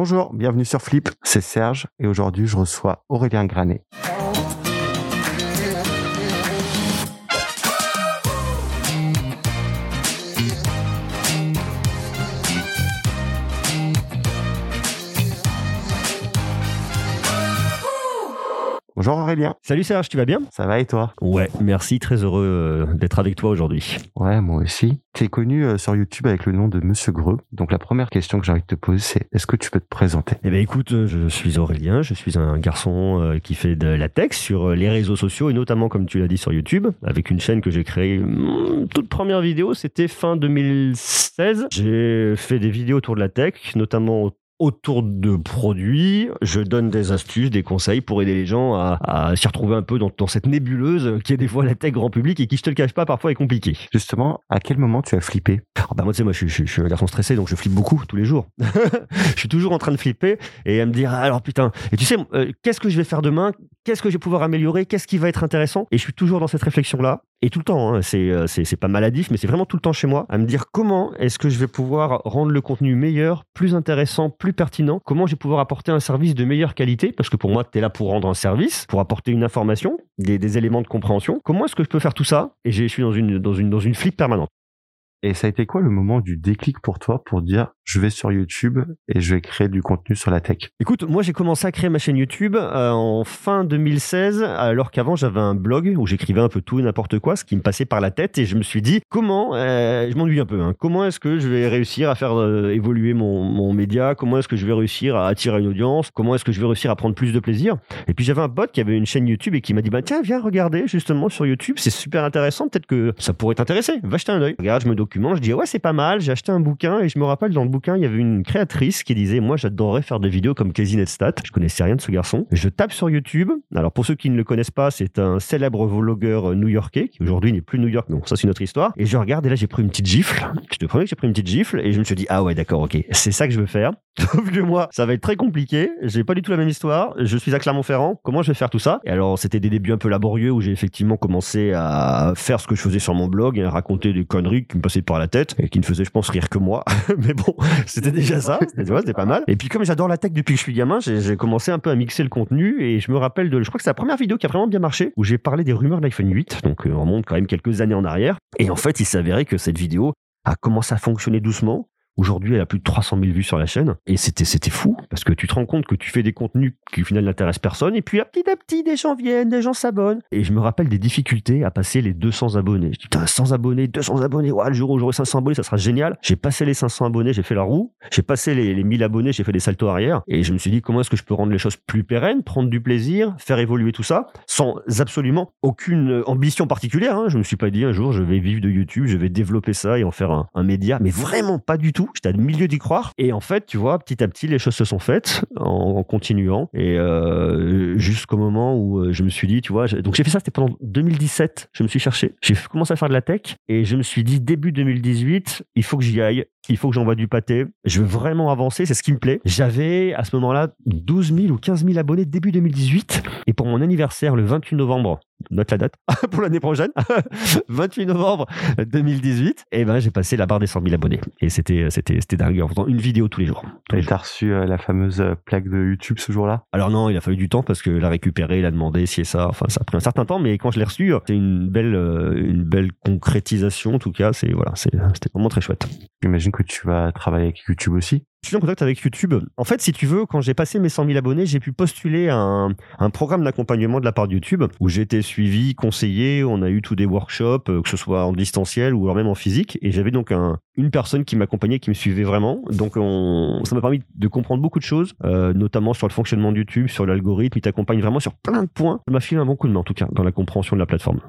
Bonjour, bienvenue sur Flip, c'est Serge et aujourd'hui je reçois Aurélien Granet. Bonjour Aurélien. Salut Serge, tu vas bien? Ça va et toi? Ouais, merci, très heureux euh, d'être avec toi aujourd'hui. Ouais, moi aussi. Tu es connu euh, sur YouTube avec le nom de Monsieur Greux. Donc la première question que j'ai envie de te poser, c'est est-ce que tu peux te présenter? Eh bien écoute, euh, je suis Aurélien, je suis un garçon qui fait de la tech sur les réseaux sociaux et notamment comme tu l'as dit sur YouTube, avec une chaîne que j'ai créée, hmm, toute première vidéo, c'était fin 2016. J'ai fait des vidéos autour de la tech, notamment autour de produits. Je donne des astuces, des conseils pour aider les gens à, s'y retrouver un peu dans, cette nébuleuse qui est des fois la tech grand public et qui, je te le cache pas, parfois est compliquée. Justement, à quel moment tu as flippé oh bah Moi, tu sais, moi, je, suis un garçon stressé, donc je flippe beaucoup tous les jours. je suis toujours en train de flipper et à me dire, alors putain, et tu sais, euh, qu'est-ce que je vais faire demain? Qu'est-ce que je vais pouvoir améliorer? Qu'est-ce qui va être intéressant? Et je suis toujours dans cette réflexion-là. Et tout le temps, hein, euh, c'est, pas maladif, mais c'est vraiment tout le temps chez moi, à me dire comment est-ce que je vais pouvoir rendre le contenu meilleur, plus intéressant, plus pertinent, comment je vais pouvoir apporter un service de meilleure qualité, parce que pour moi, tu es là pour rendre un service, pour apporter une information, des, des éléments de compréhension. Comment est-ce que je peux faire tout ça? Et je suis dans une, dans, une, dans une flip permanente. Et ça a été quoi le moment du déclic pour toi pour dire je vais sur YouTube et je vais créer du contenu sur la tech? Écoute, moi j'ai commencé à créer ma chaîne YouTube euh, en fin 2016, alors qu'avant j'avais un blog où j'écrivais un peu tout et n'importe quoi, ce qui me passait par la tête et je me suis dit comment, euh, je m'ennuie un peu, hein, comment est-ce que je vais réussir à faire euh, évoluer mon, média, comment est-ce que je vais réussir à attirer une audience, comment est-ce que je vais réussir à prendre plus de plaisir? Et puis j'avais un pote qui avait une chaîne YouTube et qui m'a dit bah tiens viens regarder justement sur YouTube, c'est super intéressant, peut-être que ça pourrait t'intéresser, va jeter un oeil. Regarde, je me je dis ouais c'est pas mal, j'ai acheté un bouquin et je me rappelle dans le bouquin il y avait une créatrice qui disait moi j'adorerais faire des vidéos comme Casey Nedstat. Je connaissais rien de ce garçon. Je tape sur YouTube. Alors pour ceux qui ne le connaissent pas, c'est un célèbre vlogueur new-yorkais qui aujourd'hui n'est plus New York. Non, ça c'est une autre histoire. Et je regarde et là j'ai pris une petite gifle. Je te promets que j'ai pris une petite gifle et je me suis dit ah ouais d'accord ok c'est ça que je veux faire. Sauf que moi ça va être très compliqué. J'ai pas du tout la même histoire. Je suis à Clermont-Ferrand. Comment je vais faire tout ça? Et alors c'était des débuts un peu laborieux où j'ai effectivement commencé à faire ce que je faisais sur mon blog et à raconter des conneries qui me passaient par la tête et qui ne faisaient je pense rire que moi. Mais bon c'était déjà ça. C'était pas mal. Et puis comme j'adore la tech depuis que je suis gamin, j'ai commencé un peu à mixer le contenu et je me rappelle de, je crois que c'est la première vidéo qui a vraiment bien marché où j'ai parlé des rumeurs de l'iPhone 8. Donc euh, on remonte quand même quelques années en arrière. Et en fait il s'avérait que cette vidéo a commencé à fonctionner doucement Aujourd'hui, elle a plus de 300 000 vues sur la chaîne. Et c'était, c'était fou. Parce que tu te rends compte que tu fais des contenus qui, au final, n'intéressent personne. Et puis, à petit à petit, des gens viennent, des gens s'abonnent. Et je me rappelle des difficultés à passer les 200 abonnés. Je dis, putain, 100 abonnés, 200 abonnés. Le jour où j'aurai 500 abonnés, ça sera génial. J'ai passé les 500 abonnés, j'ai fait la roue. J'ai passé les, les 1000 abonnés, j'ai fait des saltos arrière. Et je me suis dit, comment est-ce que je peux rendre les choses plus pérennes, prendre du plaisir, faire évoluer tout ça, sans absolument aucune ambition particulière. Hein. Je me suis pas dit, un jour, je vais vivre de YouTube, je vais développer ça et en faire un média. Mais vraiment pas du tout. J'étais à milieu d'y et en fait, tu vois, petit à petit, les choses se sont faites en, continuant. Et euh, jusqu'au moment où euh, je me suis dit, tu vois, donc j'ai fait ça, c'était pendant 2017. Je me suis cherché. J'ai commencé à faire de la tech et je me suis dit, début 2018, il faut que j'y aille. Il faut que j'envoie du pâté. Je veux vraiment avancer. C'est ce qui me plaît. J'avais à ce moment-là 12 000 ou 15 000 abonnés début 2018. Et pour mon anniversaire, le 28 novembre note la date pour l'année prochaine, 28 novembre 2018, et ben j'ai passé la barre des 100 000 abonnés. Et c'était c'était c'était dingue en faisant une vidéo tous les jours. Et t'as reçu euh, la fameuse euh, plaque de YouTube ce jour-là? Alors non, il a fallu du temps parce que l'a récupéré, il a demandé si et ça. Enfin, ça a pris un certain temps, mais quand je l'ai reçu, c'est une belle euh, une belle concrétisation. En tout cas, c'est voilà, c'était vraiment très chouette. J'imagine que tu vas travailler avec YouTube aussi. Je suis en contact avec YouTube. En fait, si tu veux, quand j'ai passé mes 100 000 abonnés, j'ai pu postuler un, un programme d'accompagnement de la part de YouTube où j'ai été suivi, conseillé. On a eu tous des workshops, euh, que ce soit en distanciel ou alors même en physique. Et j'avais donc un, une personne qui m'accompagnait, qui me suivait vraiment. Donc, on, ça m'a permis de comprendre beaucoup de choses, euh, notamment sur le fonctionnement de YouTube, sur l'algorithme. Il t'accompagne vraiment sur plein de points. Ça m'a filé un bon coup de main, en tout cas, dans la compréhension de la plateforme.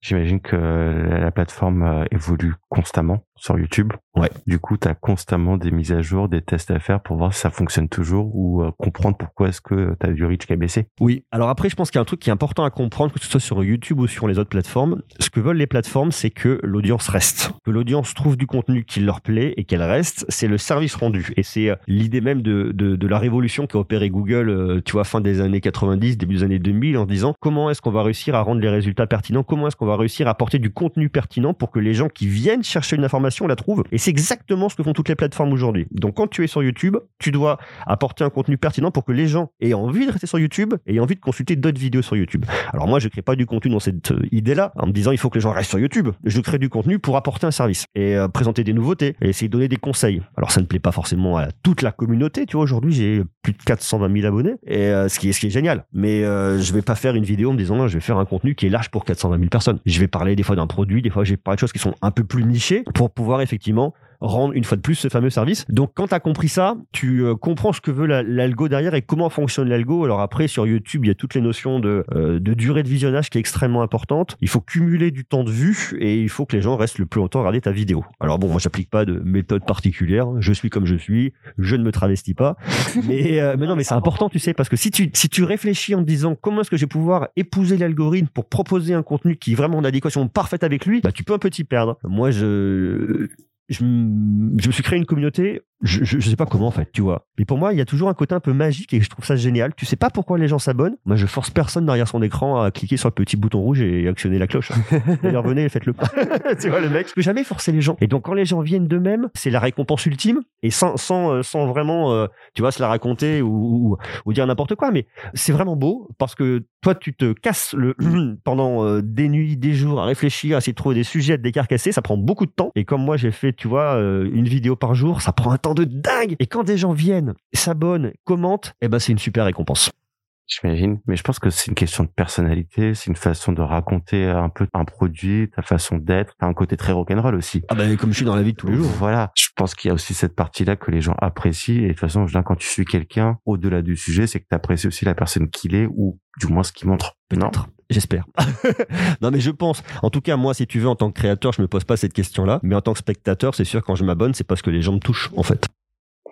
J'imagine que la plateforme euh, évolue constamment sur YouTube. Ouais. Du coup, tu as constamment des mises à jour, des tests à faire pour voir si ça fonctionne toujours ou euh, comprendre pourquoi est-ce que tu as du reach qui a baissé. Oui. Alors après, je pense qu'il y a un truc qui est important à comprendre, que ce soit sur YouTube ou sur les autres plateformes. Ce que veulent les plateformes, c'est que l'audience reste. Que l'audience trouve du contenu qui leur plaît et qu'elle reste. C'est le service rendu. Et c'est euh, l'idée même de, de, de, la révolution qu'a opéré Google, euh, tu vois, fin des années 90, début des années 2000, en disant comment est-ce qu'on va réussir à rendre les résultats pertinents, comment est-ce qu'on va réussir à apporter du contenu pertinent pour que les gens qui viennent chercher une information on la trouve. Et c'est exactement ce que font toutes les plateformes aujourd'hui. Donc quand tu es sur YouTube, tu dois apporter un contenu pertinent pour que les gens aient envie de rester sur YouTube et aient envie de consulter d'autres vidéos sur YouTube. Alors moi, je crée pas du contenu dans cette euh, idée-là, en me disant il faut que les gens restent sur YouTube. Je crée du contenu pour apporter un service et euh, présenter des nouveautés et essayer de donner des conseils. Alors ça ne plaît pas forcément à toute la communauté. Tu vois, aujourd'hui j'ai plus de 420 000 abonnés et euh, ce qui est ce qui est génial. Mais je vais pas faire une vidéo en me disant je vais faire un contenu qui est large pour 420 000 personnes. Je vais parler des fois d'un produit, des fois j'ai parlé de choses qui sont un peu plus nichées pour pouvoir effectivement rendre une fois de plus ce fameux service. Donc quand tu as compris ça, tu euh, comprends ce que veut l'algo derrière et comment fonctionne l'algo. Alors après sur YouTube, il y a toutes les notions de, euh, de durée de visionnage qui est extrêmement importante. Il faut cumuler du temps de vue et il faut que les gens restent le plus longtemps à regarder ta vidéo. Alors bon, moi j'applique pas de méthode particulière, je suis comme je suis, je ne me travestis pas. mais, euh, mais non, mais c'est important, tu sais, parce que si tu, si tu réfléchis en te disant comment est-ce que je vais pouvoir épouser l'algorithme pour proposer un contenu qui est vraiment en adéquation parfaite avec lui, bah tu peux un peu t'y perdre. Moi je je, me suis créé une communauté je, je, sais pas comment en fait, tu vois. Mais pour moi, il y a toujours un côté un peu magique et je trouve ça génial. Tu sais pas pourquoi les gens s'abonnent. Moi, je force personne derrière son écran à cliquer sur le petit bouton rouge et actionner la cloche. D'ailleurs, venez, faites-le pas. tu vois, le mec, je peux jamais forcer les gens. Et donc, quand les gens viennent d'eux-mêmes, c'est la récompense ultime et sans, sans, euh, sans vraiment, euh, tu vois, se la raconter ou, ou, dire n'importe quoi. Mais c'est vraiment beau parce que toi, tu te casses le pendant euh, des nuits, des jours à réfléchir, à essayer de trouver des sujets, à te décarcasser. Ça prend beaucoup de temps. Et comme moi, j'ai fait, tu vois, une vidéo par jour, ça prend un de dingue. Et quand des gens viennent, s'abonnent, commentent, eh ben c'est une super récompense. J'imagine, mais je pense que c'est une question de personnalité, c'est une façon de raconter un peu un produit, ta façon d'être, t'as un côté très rock'n'roll aussi. Ah ben comme je suis dans la vie de tous les jours. Voilà, je pense qu'il y a aussi cette partie-là que les gens apprécient et de toute façon, quand tu suis quelqu'un au-delà du sujet, c'est que tu apprécies aussi la personne qu'il est ou du moins ce qu'il montre. Peut-être. J'espère. non, mais je pense. En tout cas, moi, si tu veux, en tant que créateur, je me pose pas cette question-là. Mais en tant que spectateur, c'est sûr, quand je m'abonne, c'est parce que les gens me touchent, en fait.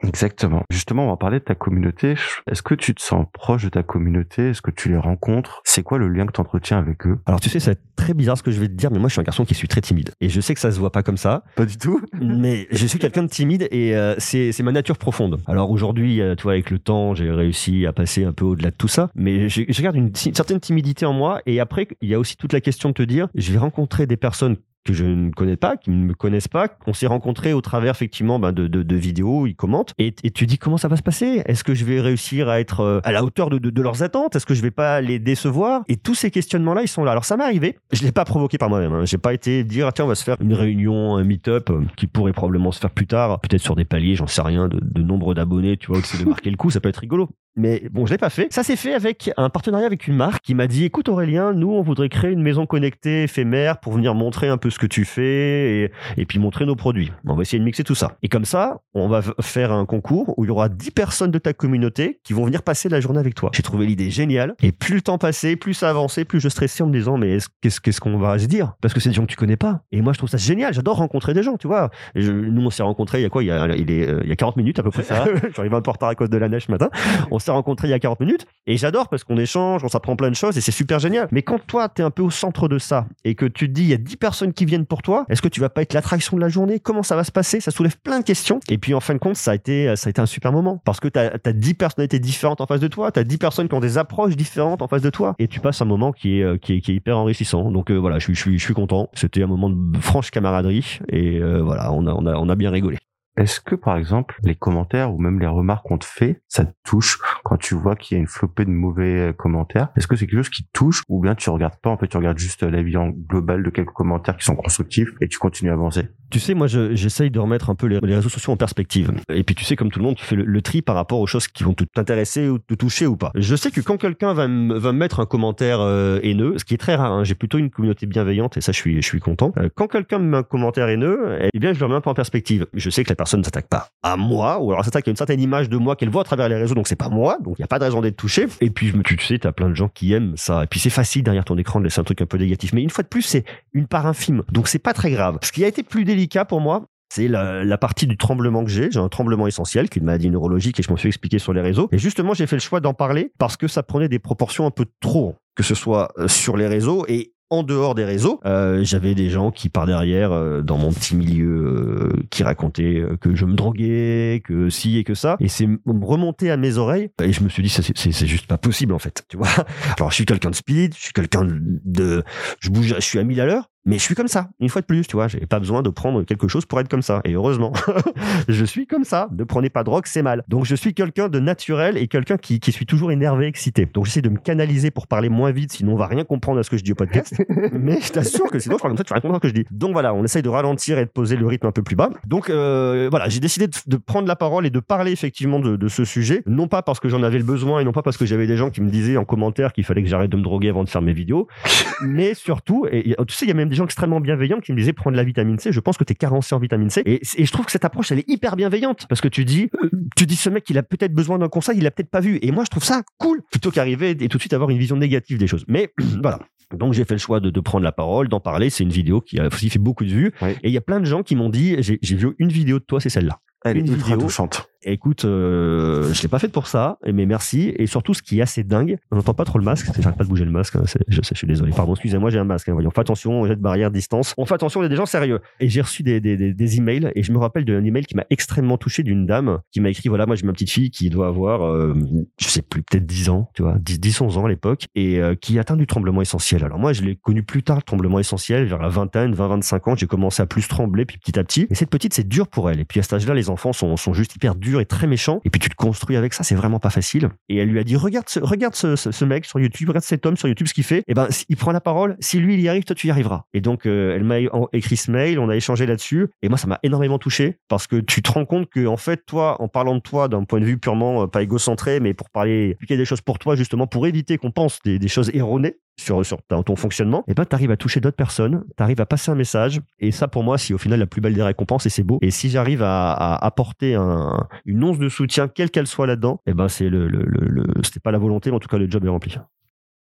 Exactement. Justement, on va parler de ta communauté. Est-ce que tu te sens proche de ta communauté? Est-ce que tu les rencontres? C'est quoi le lien que tu entretiens avec eux? Alors tu sais, c'est très bizarre ce que je vais te dire, mais moi je suis un garçon qui suis très timide. Et je sais que ça se voit pas comme ça. Pas du tout. mais je suis quelqu'un de timide et euh, c'est ma nature profonde. Alors aujourd'hui, euh, tu vois, avec le temps, j'ai réussi à passer un peu au-delà de tout ça. Mais je, je garde une certaine timidité en moi. Et après, il y a aussi toute la question de te dire, je vais rencontrer des personnes que je ne connais pas, qui ne me connaissent pas. On s'est rencontrés au travers effectivement ben, de, de, de, vidéos, ils commentent. Et, tu dis comment ça va se passer? Est-ce que je vais réussir à être euh, à la hauteur de, de leurs attentes? Est-ce que je vais pas les décevoir? Et tous ces questionnements-là, ils sont là. Alors ça m'est arrivé. Je l'ai pas provoqué par moi-même. Hein. J'ai pas été dire tiens on va se faire une réunion, un meet-up euh, qui pourrait probablement se faire plus tard, peut-être sur des paliers, j'en sais rien, de, nombre d'abonnés. Tu vois, c'est de marquer le coup, ça peut être rigolo. Mais bon, je l'ai pas fait. Ça s'est fait avec un partenariat avec une marque qui m'a dit écoute Aurélien, nous on voudrait créer une maison connectée éphémère pour venir montrer un peu ce que tu fais et, et puis montrer nos produits. On va essayer de mixer tout ça. Et comme ça, on va faire un concours où il y aura 10 personnes de ta communauté qui vont venir passer la journée avec toi. J'ai trouvé l'idée géniale. Et plus le temps passait, plus ça avançait, plus je stressais en me disant mais qu'est-ce qu'est-ce qu'on va se dire? Parce que c'est des gens que tu connais pas. Et moi je trouve ça génial. J'adore rencontrer des gens, tu vois. nous on s'est rencontrés il y a quoi? Il y a, il, est, il y a 40 minutes à peu près ça. J'arrive un peu en retard à cause de la neige ce matin. On s'est rencontrés il y a 40 minutes et j'adore parce qu'on échange, on s'apprend plein de choses et c'est super génial. Mais quand toi, tu es un peu au centre de ça et que tu te dis, il y a 10 personnes qui viennent pour toi, est-ce que tu vas pas être l'attraction de la journée? Comment ça va se passer? Ça soulève plein de questions. Et puis en fin de compte, ça a été, ça a été un super moment parce que tu as, 10 personnalités différentes en face de toi, tu as 10 personnes qui ont des approches différentes en face de toi et tu passes un moment qui est, euh, qui est, qui est hyper enrichissant. Donc euh, voilà, je suis, je suis, je suis content. C'était un moment de franche camaraderie et euh, voilà, on a, on, a, on a bien rigolé. Est-ce que, par exemple, les commentaires ou même les remarques qu'on te fait, ça te touche quand tu vois qu'il y a une flopée de mauvais commentaires? Est-ce que c'est quelque chose qui te touche ou bien tu regardes pas, en fait, tu regardes juste la vie en global de quelques commentaires qui sont constructifs et tu continues à avancer? Tu sais, moi, j'essaye de remettre un peu les, réseaux sociaux en perspective. Et puis, tu sais, comme tout le monde, tu fais le, tri par rapport aux choses qui vont t'intéresser ou te toucher ou pas. Je sais que quand quelqu'un va, me mettre un commentaire euh, haineux, ce qui est très rare, hein, j'ai plutôt une communauté bienveillante et ça, je suis, je suis content. Euh, quand quelqu'un me met un commentaire haineux, eh bien, je le remets un peu en perspective. Je sais que la personne ne s'attaque pas à moi, ou alors s'attaque à une certaine image de moi qu'elle voit à travers les réseaux, donc c'est pas moi, donc il n'y a pas de raison d'être touché. Et puis, tu, tu sais, t'as plein de gens qui aiment ça. Et puis, c'est facile derrière ton écran de laisser un truc un peu négatif. Mais une fois de plus, c'est une part infime. Donc, c'est pas très grave. Ce qui a été plus délicat pour moi, c'est la, partie du tremblement que j'ai. J'ai un tremblement essentiel, qui est une maladie neurologique, et je m'en suis expliqué sur les réseaux. Et justement, j'ai fait le choix d'en parler parce que ça prenait des proportions un peu trop, que ce soit euh, sur les réseaux et en dehors des réseaux, euh, j'avais des gens qui par derrière, euh, dans mon petit milieu, euh, qui racontaient que je me droguais, que si et que ça, et c'est remonté à mes oreilles, et je me suis dit c'est juste pas possible en fait, tu vois. Alors je suis quelqu'un de speed, je suis quelqu'un de, je bouge, je suis à 1000 à l'heure, Mais je suis comme ça, une fois de plus, tu vois. J'ai pas besoin de prendre quelque chose pour être comme ça. Et heureusement, je suis comme ça. Ne prenez pas de drogue, c'est mal. Donc je suis quelqu'un de naturel et quelqu'un qui, qui suis toujours énervé, excité. Donc j'essaie de me canaliser pour parler moins vite, sinon on va rien comprendre à ce que je dis au podcast. Mais je t'assure que sinon comme ça, tu vas rien comprendre ce que je dis. Donc voilà, on essaye de ralentir et de poser le rythme un peu plus bas. Donc euh, voilà, j'ai décidé de, de, prendre la parole et de parler effectivement de, de ce sujet, non pas parce que j'en avais le besoin et non pas parce que j'avais des gens qui me disaient en commentaire qu'il fallait que j'arrête de me droguer avant de faire mes vidéos, mais surtout, et, tu sais, il y a même des gens extrêmement bienveillants qui me disaient prendre la vitamine C. Je pense que tu es carencé en vitamine C. Et, et, je trouve que cette approche, elle est hyper bienveillante parce que tu dis, tu dis ce mec, il a peut-être besoin d'un conseil, il a peut-être pas vu. Et moi, je trouve ça cool plutôt qu'arriver et tout de suite avoir une vision négative des choses. Mais voilà. Donc j'ai fait le choix de, de prendre la parole, d'en parler. C'est une vidéo qui a aussi fait beaucoup de vues. Oui. Et il y a plein de gens qui m'ont dit, j'ai vu une vidéo de toi, c'est celle-là. Elle Une est ultra vidéo. touchante. Écoute, euh, je l'ai pas faite pour ça, mais merci. Et surtout, ce qui est assez dingue, on n'entend pas trop le masque. J'arrête pas de bouger le masque. hein, je suis désolé. Pardon, excusez-moi, j'ai un masque. hein, fais attention, on jette barrière, distance. On fait attention, y a des gens sérieux. Et j'ai reçu des, des, des, des emails, et je me rappelle d'un email qui m'a extrêmement touché d'une dame qui m'a écrit voilà, moi j'ai ma petite fille qui doit avoir, euh, je sais plus, peut-être 10 ans, tu vois, 10, 10 11 ans à l'époque, et euh, qui atteint du tremblement essentiel. Alors moi, je l'ai connu plus tard, le tremblement essentiel, vers la vingtaine, 20, 25 ans, j'ai commencé à plus trembler, puis petit à petit. Et cette petite, c'est dur pour elle. Et puis à cet âge-là, les enfants sont juste hyper durs et très méchants. Et puis tu te construis avec ça, c'est vraiment pas facile. Et elle lui a dit regarde ce, regarde ce, mec sur YouTube, regarde cet homme sur YouTube, ce qu'il fait. Et ben, il prend la parole. Si lui, il y arrive, toi, tu y arriveras. Et donc, euh, elle m'a écrit ce mail, on a échangé là-dessus. Et moi, ça m'a énormément touché parce que tu te rends compte que, en fait, toi, en parlant de toi d'un point de vue purement euh, pas égocentré, mais pour parler, expliquer des choses pour toi, justement, pour éviter qu'on pense des choses erronées sur, ton fonctionnement, et ben, t'arrives à toucher d'autres personnes, t'arrives à passer un message. Et ça, pour moi, c'est au final la plus belle des récompenses et c'est beau. Et si j'arrive à, à apporter un, une once de soutien, quelle qu'elle soit là-dedans, et ben, c'est le, le, le, le- c'était pas la volonté, mais en tout cas, le job est rempli.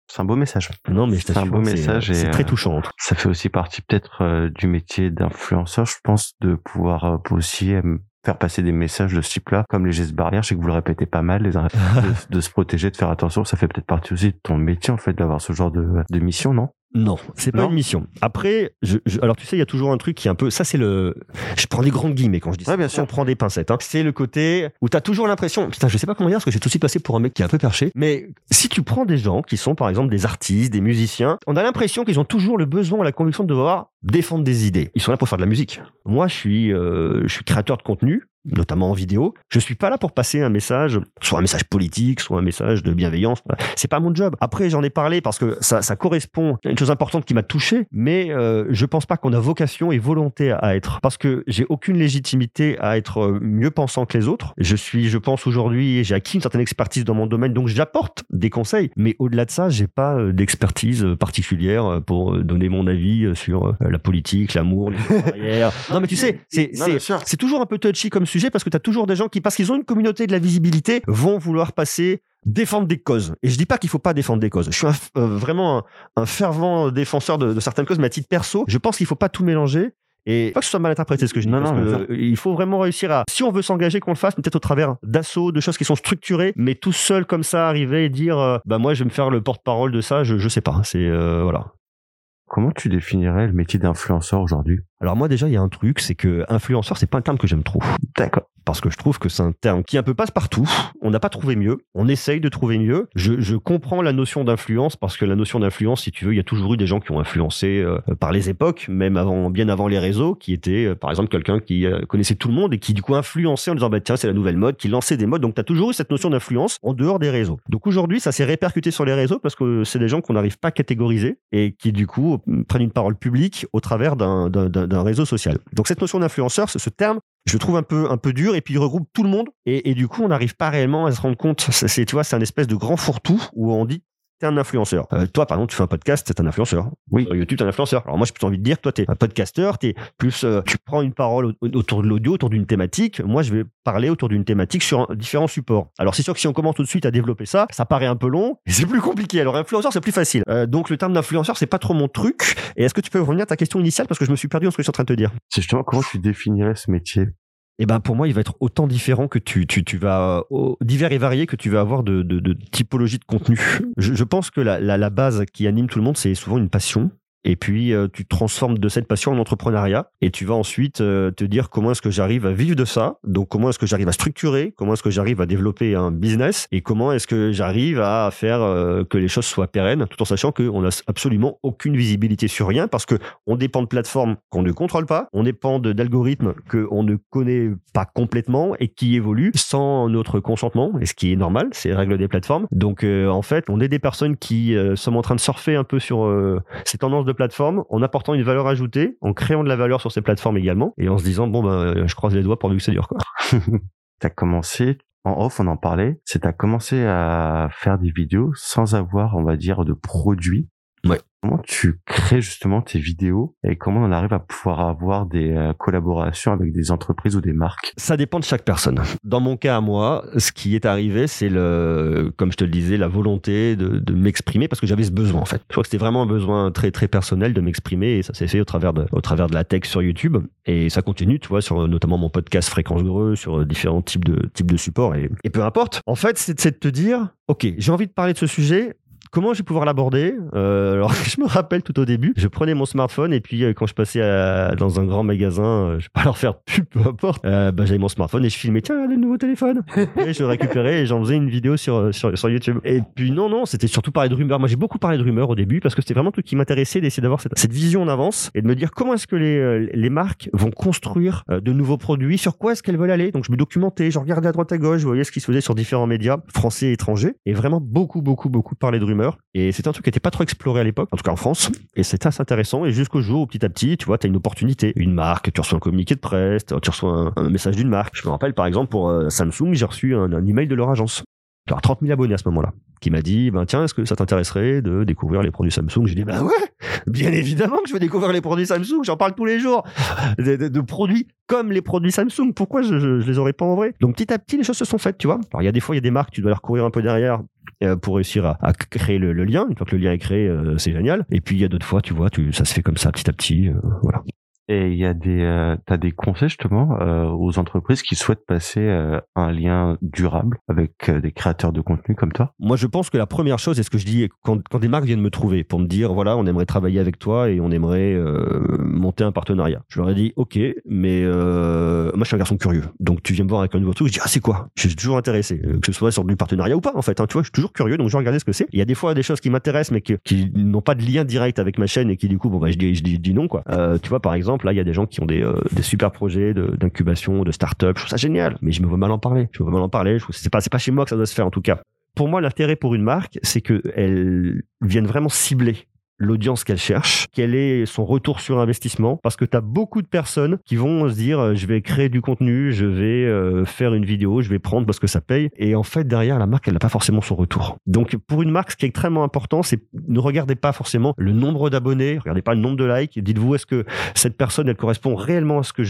C'est un beau message. Non, mais C'est un beau message et, C'est très euh, touchant. Ça fait aussi partie peut-être euh, du métier d'influenceur, je pense, de pouvoir euh, aussi euh, faire passer des messages de ce type-là, comme les gestes barrières. Je sais que vous le répétez pas mal, les, de, de se protéger, de faire attention. Ça fait peut-être partie aussi de ton métier, en fait, d'avoir ce genre de, de mission, non? Non, c'est pas une mission. Après, je, je- alors tu sais, il y a toujours un truc qui est un peu. Ça, c'est le. Je prends des grandes guillemets quand je dis ça. Ouais, bien sûr. On prend des pincettes. Hein. C'est le côté où tu as toujours l'impression. Putain, je sais pas comment dire parce que j'ai tout aussi passé pour un mec qui est un peu perché. Mais si tu prends des gens qui sont, par exemple, des artistes, des musiciens, on a l'impression qu'ils ont toujours le besoin, la conviction de devoir défendre des idées. Ils sont là pour faire de la musique. Moi, je suis, euh, je suis créateur de contenu notamment en vidéo. Je suis pas là pour passer un message, soit un message politique, soit un message de bienveillance. C'est pas mon job. Après, j'en ai parlé parce que ça, ça correspond à une chose importante qui m'a touché, mais euh, je pense pas qu'on a vocation et volonté à être. Parce que j'ai aucune légitimité à être euh, mieux pensant que les autres. Je suis, je pense aujourd'hui, j'ai acquis une certaine expertise dans mon domaine, donc j'apporte des conseils. Mais au-delà de ça, j'ai pas euh, d'expertise euh, particulière pour donner mon avis sur la politique, l'amour, les. Non, mais tu sais, c'est toujours un peu touchy comme sujet parce que tu as toujours des gens qui, parce qu'ils ont une communauté de la visibilité, vont vouloir passer défendre des causes. Et je dis pas qu'il faut pas défendre des causes. Je suis un euh, vraiment un, un fervent défenseur de, de certaines causes, mais à titre perso, je pense qu'il faut pas tout mélanger. Et pas que ce soit mal interprété ce que je dis. Non, non, que, euh, il faut vraiment réussir à, si on veut s'engager, qu'on le fasse, peut-être au travers d'assauts, de choses qui sont structurées, mais tout seul comme ça, arriver et dire, euh, bah moi je vais me faire le porte-parole de ça, je, je sais pas. C'est euh, voilà. Comment tu définirais le métier d'influenceur aujourd'hui? Alors moi déjà il y a un truc, c'est que influenceur c'est pas un terme que j'aime trop. D'accord. Parce que je trouve que c'est un terme qui un peu passe partout. On n'a pas trouvé mieux. On essaye de trouver mieux. Je, je comprends la notion d'influence parce que la notion d'influence, si tu veux, il y a toujours eu des gens qui ont influencé euh, par les époques, même avant, bien avant les réseaux, qui étaient, euh, par exemple, quelqu'un qui euh, connaissait tout le monde et qui du coup influençait en disant bah tiens c'est la nouvelle mode, qui lançait des modes. Donc tu as toujours eu cette notion d'influence en dehors des réseaux. Donc aujourd'hui, ça s'est répercuté sur les réseaux parce que c'est des gens qu'on n'arrive pas à catégoriser et qui du coup prennent une parole publique au travers d'un réseau social. Donc cette notion d'influenceur, ce ce terme, je trouve un peu un peu dur et puis il regroupe tout le monde et, du coup on n'arrive pas réellement à se rendre compte. C'est- tu vois c'est un espèce de grand fourre-tout où on dit t'es un influenceur. Euh, toi par exemple tu fais un podcast t'es un influenceur. Oui. YouTube t'es un influenceur. Alors moi j'ai plutôt envie de dire toi t'es un podcasteur t'es plus euh, tu prends une parole au- autour de l'audio autour d'une thématique. Moi je vais parler autour d'une thématique sur un- différents supports. Alors c'est sûr que si on commence tout de suite à développer ça ça paraît un peu long et c'est plus compliqué. Alors influenceur c'est plus facile. Euh, donc le terme d'influenceur c'est pas trop mon truc. Et est-ce que tu peux revenir à ta question initiale? Parce que je me suis perdu dans ce que je suis en train de te dire. C'est justement comment tu définirais ce métier? Eh ben pour moi, il va être autant différent que tu, tu, tu vas, euh, divers et varié que tu vas avoir de, de, de typologie de contenu. Je, je pense que la, la, la base qui anime tout le monde, c'est souvent une passion. Et puis euh, tu transformes de cette passion en entrepreneuriat. Et tu vas ensuite euh, te dire comment est-ce que j'arrive à vivre de ça, donc comment est-ce que j'arrive à structurer, comment est-ce que j'arrive à développer un business? Et comment est-ce que j'arrive à faire euh, que les choses soient pérennes? Tout en sachant qu'on n'a absolument aucune visibilité sur rien parce que on dépend de plateformes qu'on ne contrôle pas, on dépend d'algorithmes qu'on ne connaît pas complètement et qui évoluent sans notre consentement et ce qui est normal, c'est les règles des plateformes. Donc en fait, on est des personnes qui sont en train de surfer un peu sur ces tendances de plateforme en apportant une valeur ajoutée, en créant de la valeur sur ces plateformes également, et en se disant bon ben je croise les doigts pour que ça dure quoi. t'as commencé en off, on en parlait, c'est t'as commencé à faire des vidéos sans avoir, on va dire, de produits. Ouais. Comment tu crées justement tes vidéos et comment on arrive à pouvoir avoir des euh, collaborations avec des entreprises ou des marques? Ça dépend de chaque personne. Dans mon cas à moi, ce qui est arrivé, c'est le, comme je te le disais, la volonté de, de m'exprimer parce que j'avais ce besoin en fait. Je crois que c'était vraiment un besoin très très personnel de m'exprimer et ça s'est fait au travers de, au travers de la tech sur YouTube et ça continue, tu vois, sur notamment mon podcast Fréquence Greux, sur différents types de types de supports et, et peu importe. En fait, c'est de te dire, ok, j'ai envie de parler de ce sujet comment je vais pouvoir l'aborder? Euh, Alors, je me rappelle tout au début, je prenais mon smartphone et puis euh, quand je passais dans un grand magasin, euh, je vais pas leur faire pub, peu importe, bah, j'avais mon smartphone et je filmais, tiens, le nouveau téléphone. et je le récupérais et j'en faisais une vidéo sur, sur, sur, YouTube. Et puis non, non, c'était surtout parler de rumeurs. Moi, j'ai beaucoup parlé de rumeurs au début parce que c'était vraiment tout qui m'intéressait d'essayer d'avoir cette, cette, vision en avance et de me dire comment est-ce que les, les marques vont construire de nouveaux produits, sur quoi est-ce qu'elles veulent aller. Donc, je me documentais, je regardais à droite à gauche, je voyais ce qui se faisait sur différents médias, français et étrangers, et vraiment beaucoup, beaucoup, beaucoup parler de rumeurs et c'était un truc qui n'était pas trop exploré à l'époque, en tout cas en France. Et c'était assez intéressant. Et jusqu'au jour petit à petit, tu vois, tu as une opportunité. Une marque, tu reçois un communiqué de presse, tu reçois un, message d'une marque. Je me rappelle par exemple pour euh, Samsung, j'ai reçu un email de leur agence. As 30 000 abonnés à ce moment-là qui m'a dit ben tiens est-ce que ça t'intéresserait de découvrir les produits Samsung? J'ai dit ben ouais bien évidemment que je veux découvrir les produits Samsung j'en parle tous les jours de, produits comme les produits Samsung pourquoi je, je, les aurais pas en vrai? Donc petit à petit les choses se sont faites tu vois alors il y a des fois il y a des marques tu dois leur courir un peu derrière euh, pour réussir à, créer le, lien. Une fois que le lien est créé, euh, c'est génial. Et puis il y a d'autres fois, tu vois, ça se fait comme ça, petit à petit. Euh, voilà. Et il y a des, euh, t'as des conseils justement euh, aux entreprises qui souhaitent passer euh, un lien durable avec des créateurs de contenu comme toi? Moi, je pense que la première chose, c'est ce que je dis quand, quand, des marques viennent me trouver pour me dire voilà, on aimerait travailler avec toi et on aimerait monter un partenariat. Je leur ai dit ok, mais moi, je suis un garçon curieux, donc tu viens me voir avec un nouveau truc, je dis ah c'est quoi? Je suis toujours intéressé, que ce soit sur du partenariat ou pas en fait. Hein, tu vois, je suis toujours curieux, donc je vais regarder ce que c'est. Il y a des fois des choses qui m'intéressent mais qui, n'ont pas de lien direct avec ma chaîne et qui du coup bon bah je dis je dis, je dis non quoi. tu vois par exemple là, il y a des gens qui ont des, euh, des super projets d'incubation, de, start-up. Je trouve ça génial, mais je me vois mal en parler. Je me vois mal en parler. Je c'est pas, c'est pas chez moi que ça doit se faire en tout cas. Pour moi, l'intérêt pour une marque, c'est qu'elle vienne vraiment cibler l'audience qu'elle cherche, quel est son retour sur investissement, parce que tu as beaucoup de personnes qui vont se dire euh, je vais créer du contenu, je vais euh, faire une vidéo, je vais prendre parce que ça paye, et en fait derrière la marque elle n'a pas forcément son retour. Donc pour une marque ce qui est extrêmement important c'est ne regardez pas forcément le nombre d'abonnés, regardez pas le nombre de likes, dites-vous est-ce que cette personne elle correspond réellement à ce que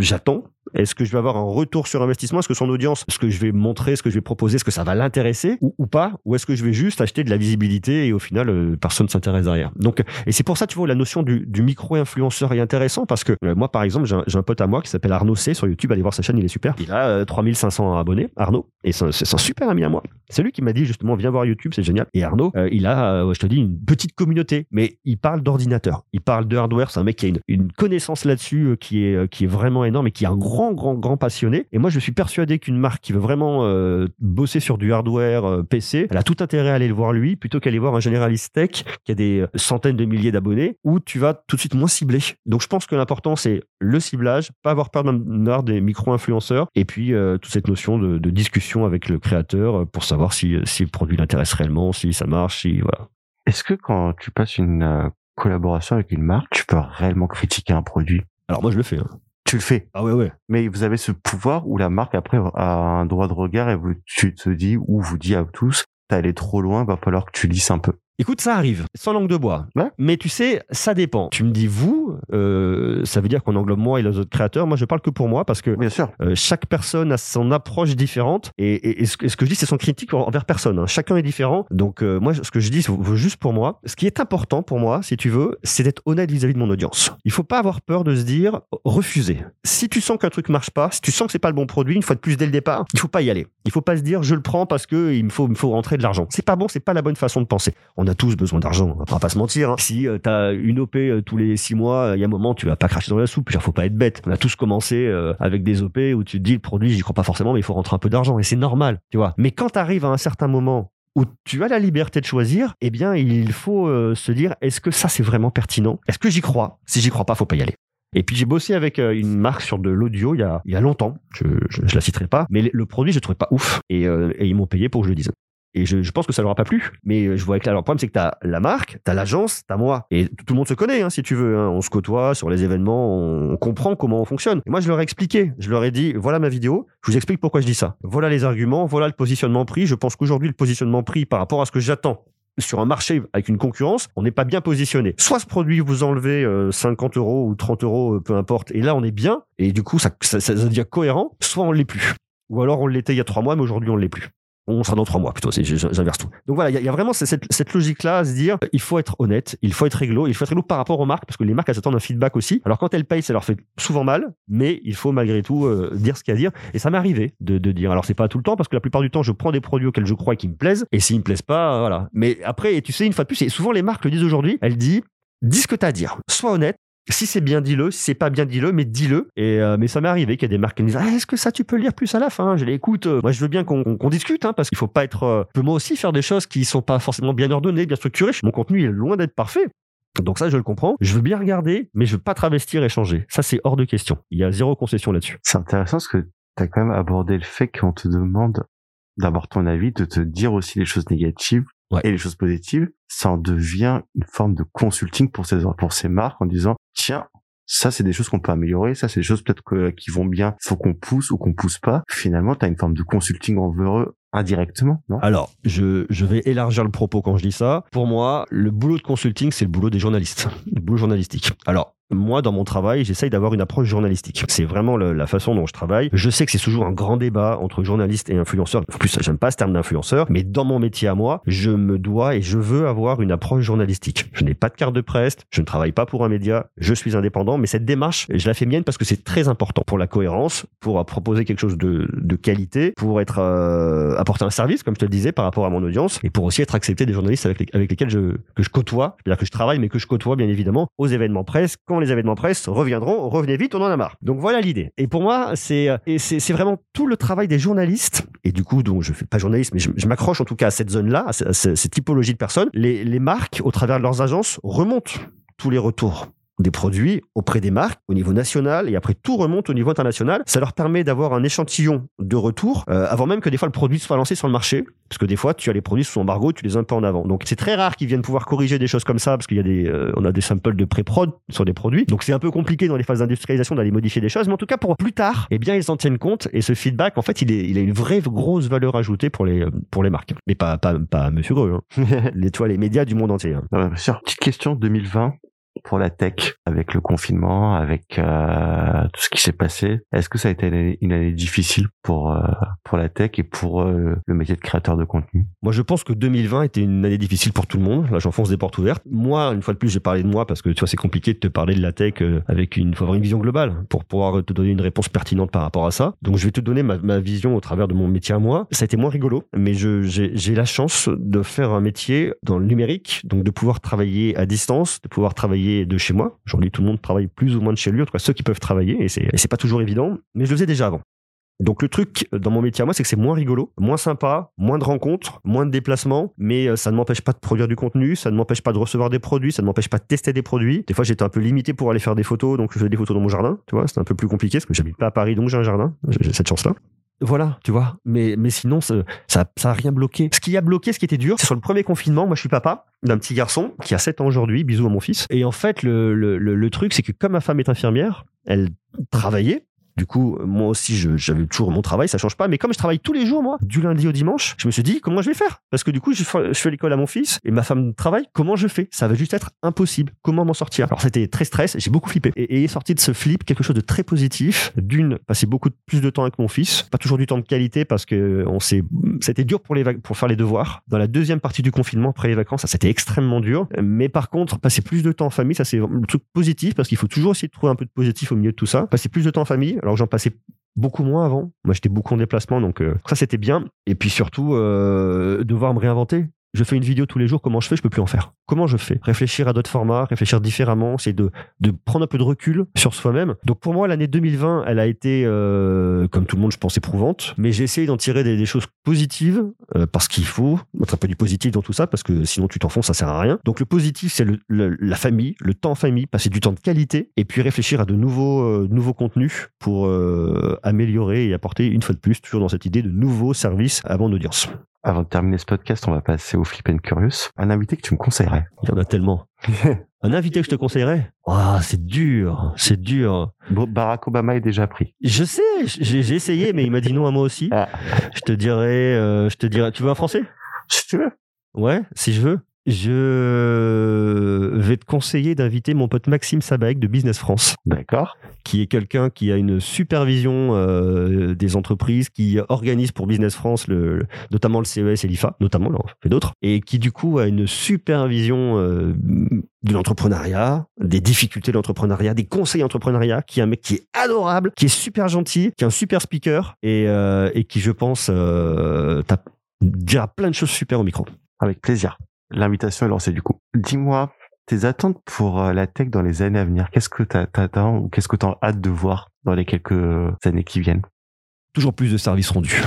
j'attends? Est-ce que je vais avoir un retour sur investissement? Est-ce que son audience, ce que je vais montrer, ce que je vais proposer, est-ce que ça va l'intéresser ou, pas? Ou est-ce que je vais juste acheter de la visibilité et au final, euh, personne ne s'intéresse derrière? Donc, et c'est pour ça, tu vois, la notion du, micro-influenceur est intéressant parce que euh, moi, par exemple, j'ai un, pote à moi qui s'appelle Arnaud C sur YouTube. Allez voir sa chaîne, il est super. Il a 3500 euh, abonnés, Arnaud, et c'est un, super ami à moi. C'est lui qui m'a dit justement, viens voir YouTube, c'est génial. Et Arnaud, il a, je te dis, une petite communauté, mais il parle d'ordinateur, il parle de hardware. C'est un mec qui a une, connaissance là-dessus qui est qui est vraiment énorme et qui a un grand grand, grand, passionné. Et moi, je suis persuadé qu'une marque qui veut vraiment euh, bosser sur du hardware euh, PC, elle a tout intérêt à aller le voir lui plutôt qu'aller voir un généraliste tech qui a des euh, centaines de milliers d'abonnés où tu vas tout de suite moins cibler. Donc, je pense que l'important, c'est le ciblage, pas avoir peur d'avoir des micro-influenceurs et puis toute cette notion de, discussion avec le créateur pour savoir si, si le produit l'intéresse réellement, si ça marche, si voilà. Est-ce que quand tu passes une collaboration avec une marque, tu peux réellement critiquer un produit? Alors moi je le fais. Hein tu le fais? Ah ouais, ouais. Mais vous avez ce pouvoir où la marque après a un droit de regard et vous, tu te dis ou vous dit à tous, t'es allé trop loin, va falloir que tu lisses un peu. Écoute, ça arrive, sans langue de bois. Mais tu sais, ça dépend. Tu me dis vous, euh, ça veut dire qu'on englobe moi et les autres créateurs. Moi, je parle que pour moi parce que Bien sûr. Euh, chaque personne a son approche différente et, et, ce, que, ce, que je dis, c'est son critique envers personne. Hein. Chacun est différent. Donc, euh, moi, ce que je dis, c'est juste pour moi. Ce qui est important pour moi, si tu veux, c'est d'être honnête vis-à-vis de mon audience. Il faut pas avoir peur de se dire refuser. Si tu sens qu'un truc marche pas, si tu sens que c'est pas le bon produit, une fois de plus dès le départ, il faut pas y aller. Il faut pas se dire je le prends parce que il me faut, il me faut rentrer de l'argent. C'est pas bon, c'est pas la bonne façon de penser. On a tous besoin d'argent, on va pas se mentir. Hein. Si tu as une OP tous les six mois, il y a un moment, tu vas pas cracher dans la soupe. Il faut pas être bête. On a tous commencé avec des OP où tu te dis le produit, j'y crois pas forcément, mais il faut rentrer un peu d'argent et c'est normal, tu vois. Mais quand tu arrives à un certain moment où tu as la liberté de choisir, eh bien, il faut se dire est-ce que ça c'est vraiment pertinent? Est-ce que j'y crois? Si j'y crois pas, faut pas y aller. Et puis j'ai bossé avec euh, une marque sur de l'audio il y a, y a longtemps, je, je, la citerai pas, mais le produit je trouvais pas ouf et, euh, et ils m'ont payé pour que je le dise. Et je, je, pense que ça leur a pas plu. Mais je vois avec là, le problème, c'est que tu as la marque, tu as l'agence, tu as moi. Et tout le monde se connaît, hein, si tu veux. Hein. On se côtoie sur les événements, on, comprend comment on fonctionne. Et moi, je leur ai expliqué. Je leur ai dit, voilà ma vidéo, je vous explique pourquoi je dis ça. Voilà les arguments, voilà le positionnement pris. Je pense qu'aujourd'hui, le positionnement pris par rapport à ce que j'attends sur un marché avec une concurrence, on n'est pas bien positionné. Soit ce produit, vous enlevez 50 euh, euros ou 30 euros, euh, peu importe, et là on est bien, et du coup ça, ça, devient cohérent, soit on l'est plus. Ou alors on l'était il y a trois mois, mais aujourd'hui on l'est plus on sera dans trois mois plutôt, j'inverse tout. Donc voilà, il y, a vraiment cette, logique-là à se dire, il faut être honnête, il faut être réglo, il faut être réglo par rapport aux marques, parce que les marques, elles attendent un feedback aussi. Alors quand elles payent, ça leur fait souvent mal, mais il faut malgré tout euh, dire ce qu'il y a à dire. Et ça m'est arrivé de, dire, alors c'est pas tout le temps, parce que la plupart du temps, je prends des produits auxquels je crois qu'ils me plaisent, et s'ils me plaisent pas, voilà. Mais après, tu sais, une fois de plus, et souvent les marques le disent aujourd'hui, elles disent, dis ce que tu as à dire. Sois honnête, si c'est bien, dis-le. Si c'est pas bien, dis-le, mais dis-le. Et euh, mais ça m'est arrivé qu'il y a des marques qui me disent ah, Est-ce que ça, tu peux lire plus à la fin? Je les écoute. Euh, moi, je veux bien qu'on discute, hein, parce qu'il faut pas être. Euh, peut moi aussi faire des choses qui sont pas forcément bien ordonnées, bien structurées. Mon contenu est loin d'être parfait. Donc ça, je le comprends. Je veux bien regarder, mais je veux pas travestir et changer. Ça, c'est hors de question. Il y a zéro concession là-dessus. C'est intéressant parce que tu as quand même abordé le fait qu'on te demande d'avoir ton avis, de te dire aussi les choses négatives et les choses positives. Ça en devient une forme de consulting pour ces, pour ces marques en disant, tiens, ça c'est des choses qu'on peut améliorer, ça c'est des choses peut-être que, qui vont bien, faut qu'on pousse ou qu'on pousse pas. Finalement, tu as une forme de consulting envers eux indirectement, non? Alors, je, je vais élargir le propos quand je dis ça. Pour moi, le boulot de consulting, c'est le boulot des journalistes, le boulot journalistique. Alors, moi, dans mon travail, j'essaye d'avoir une approche journalistique. C'est vraiment la façon dont je travaille. Je sais que c'est toujours un grand débat entre journalistes et influenceurs. En plus, j'aime pas ce terme d'influenceur, mais dans mon métier à moi, je me dois et je veux avoir une approche journalistique. Je n'ai pas de carte de presse, je ne travaille pas pour un média, je suis indépendant, mais cette démarche, je la fais mienne parce que c'est très important pour la cohérence, pour proposer quelque chose de, de qualité, pour être euh, apporter un service, comme je te le disais, par rapport à mon audience, et pour aussi être accepté des journalistes avec, avec lesquels je que je côtoie, c'est-à-dire que je travaille, mais que je côtoie bien évidemment aux événements presse quand les événements presse reviendront, revenez vite, on en a marre. Donc voilà l'idée. Et pour moi, c'est c'est vraiment tout le travail des journalistes. Et du coup, donc je fais pas journaliste, mais je, m'accroche en tout cas à cette zone-là, à, cette typologie de personnes. Les marques, au travers de leurs agences, remontent tous les retours des produits auprès des marques au niveau national et après tout remonte au niveau international. Ça leur permet d'avoir un échantillon de retour euh, avant même que des fois le produit soit lancé sur le marché. Parce que des fois, tu as les produits sous embargo, tu les as un peu en avant. Donc c'est très rare qu'ils viennent pouvoir corriger des choses comme ça parce qu'il y a des, euh, on a des samples de pré-prod sur des produits. Donc c'est un peu compliqué dans les phases d'industrialisation d'aller modifier des choses. Mais en tout cas, pour plus tard, eh bien, ils en tiennent compte et ce feedback, en fait, il, est, il a une vraie grosse valeur ajoutée pour les, pour les marques. Mais pas, pas, pas Monsieur Greux, hein. les, toi, les médias du monde entier. Hein. Ah, bien sûr. Petite question 2020 pour la tech avec le confinement, avec euh, tout ce qui s'est passé. Est-ce que ça a été une année, difficile pour euh, pour la tech et pour euh, le métier de créateur de contenu? Moi, je pense que 2020 était une année difficile pour tout le monde. Là, j'enfonce des portes ouvertes. Moi, une fois de plus, j'ai parlé de moi parce que tu vois, c'est compliqué de te parler de la tech avec une, faut avoir une vision globale pour pouvoir te donner une réponse pertinente par rapport à ça. Donc, je vais te donner ma, ma vision au travers de mon métier à moi. Ça a été moins rigolo, mais je j'ai la chance de faire un métier dans le numérique, donc de pouvoir travailler à distance, de pouvoir travailler de chez moi. Aujourd'hui, tout le monde travaille plus ou moins de chez lui, en tout cas ceux qui peuvent travailler, et c'est, pas toujours évident, mais je le faisais déjà avant. Donc le truc dans mon métier à moi, c'est que c'est moins rigolo, moins sympa, moins de rencontres, moins de déplacements, mais euh, ça ne m'empêche pas de produire du contenu, ça ne m'empêche pas de recevoir des produits, ça ne m'empêche pas de tester des produits. Des fois, j'étais un peu limité pour aller faire des photos, donc je faisais des photos dans mon jardin, tu vois, c'est un peu plus compliqué parce que j'habite pas à Paris, donc j'ai un jardin, j'ai cette chance-là. Voilà, tu vois. Mais, mais sinon, ça, ça, a rien bloqué. Ce qui a bloqué, ce qui était dur, c'est sur le premier confinement. Moi, je suis papa d'un petit garçon qui a 7 ans aujourd'hui. Bisous à mon fils. Et en fait, le, le, le truc, c'est que comme ma femme est infirmière, elle travaillait du coup, moi aussi, j'avais toujours mon travail, ça change pas. Mais comme je travaille tous les jours, moi, du lundi au dimanche, je me suis dit, comment je vais faire? Parce que du coup, je fais, l'école à mon fils et ma femme travaille. Comment je fais? Ça va juste être impossible. Comment m'en sortir? Alors, c'était très stress, j'ai beaucoup flippé. Et, est sorti de ce flip quelque chose de très positif. D'une, passer beaucoup plus de temps avec mon fils. Pas toujours du temps de qualité parce que on s'est, c'était dur pour les pour faire les devoirs. Dans la deuxième partie du confinement, après les vacances, ça c'était extrêmement dur. Mais par contre, passer plus de temps en famille, ça c'est le truc positif parce qu'il faut toujours essayer de trouver un peu de positif au milieu de tout ça. Passer plus de temps en famille alors j'en passais beaucoup moins avant. Moi, j'étais beaucoup en déplacement, donc euh, ça c'était bien. Et puis surtout, euh, devoir me réinventer. Je fais une vidéo tous les jours, comment je fais Je peux plus en faire. Comment je fais? Réfléchir à d'autres formats, réfléchir différemment, c'est de, de prendre un peu de recul sur soi-même. Donc pour moi, l'année 2020, elle a été, euh, comme tout le monde, je pense, éprouvante. Mais j'ai essayé d'en tirer des, choses positives, euh, parce qu'il faut mettre un peu du positif dans tout ça, parce que sinon tu t'enfonces, ça sert à rien. Donc le positif, c'est la famille, le temps en famille, passer du temps de qualité, et puis réfléchir à de nouveaux, euh, nouveaux contenus pour améliorer et apporter, une fois de plus, toujours dans cette idée de nouveaux services à mon audience. Avant de terminer ce podcast, on va passer au Flip and Curious. Un invité que tu me conseillerais. Il y en a tellement. Un invité que je te conseillerais? Ah, c'est dur, c'est dur. Bon, Barack Obama est déjà pris. Je sais, j'ai j'ai essayé, mais il m'a dit non à moi aussi. Ah. Je te dirais, euh, je te dirais, tu veux un français? Si tu veux. Ouais, si je veux. Je vais te conseiller d'inviter mon pote Maxime Sabaïk de Business France, D'accord. qui est quelqu'un qui a une supervision euh, des entreprises, qui organise pour Business France le, notamment le CES et l'IFA, notamment, là, fait d'autres, et qui du coup a une supervision euh, de l'entrepreneuriat, des difficultés de l'entrepreneuriat, des conseils entrepreneuriat, qui est un mec qui est adorable, qui est super gentil, qui est un super speaker, et, euh, et qui, je pense, euh, t'a- dira plein de choses super au micro. Avec plaisir. L'invitation est lancée du coup. Dis-moi, tes attentes pour euh, la tech dans les années à venir, qu'est-ce que t'attends ou qu'est-ce que t'as hâte de voir dans les quelques années qui viennent? Toujours plus de services rendus.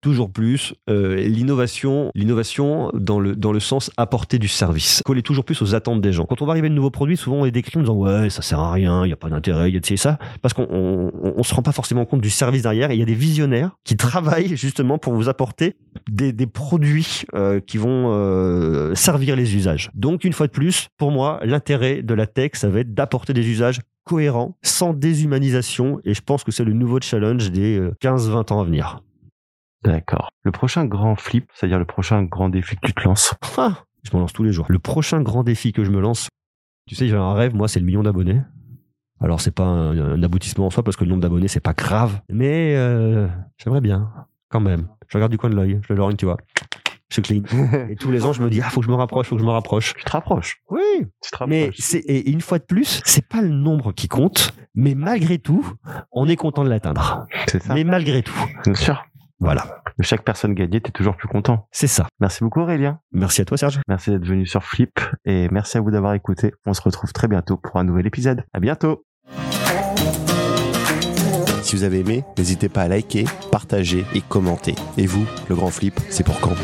Toujours plus. Euh, l'innovation, l'innovation dans le, dans le sens apporter du service. Coller toujours plus aux attentes des gens. Quand on va arriver de nouveaux produits, souvent on est décrit en disant ouais, ça sert à rien, il n'y a pas d'intérêt, il y a de ça. Parce qu'on on, on- se rend pas forcément compte du service derrière. Il y a des visionnaires qui travaillent justement pour vous apporter des, des produits euh, qui vont euh, servir les usages. Donc une fois de plus, pour moi, l'intérêt de la tech, ça va être d'apporter des usages cohérents, sans déshumanisation. Et je pense que c'est le nouveau challenge des euh, 15-20 ans à venir. D'accord. Le prochain grand flip, c'est-à-dire le prochain grand défi que tu te lances. Ah, je m'en lance tous les jours. Le prochain grand défi que je me lance, tu sais, j'ai un rêve, moi, c'est le million d'abonnés. Alors, c'est pas un, un aboutissement en soi parce que le nombre d'abonnés, c'est pas grave. Mais euh, j'aimerais bien, quand même. Je regarde du coin de l'œil, je le lorgne, tu vois. Je clean. Et tous les ans, je me dis, ah, faut que je me rapproche, faut que je me rapproche. tu te rapproches. Oui, Tu te mais rapproches. c'est et une fois de plus, c'est pas le nombre qui compte, mais malgré tout, on est content de l'atteindre. C'est ça. Mais malgré tout, Bien sûr. Voilà, De chaque personne gagnée, t'es toujours plus content. c'est ça. Merci beaucoup Aurélien. Merci à toi, Serge. Merci d'être venu sur Flip et merci à vous d'avoir écouté. On se retrouve très bientôt pour un nouvel épisode. À bientôt. Si vous avez aimé, n'hésitez pas à liker, partager et commenter. Et vous, le grand flip, c'est pour quand?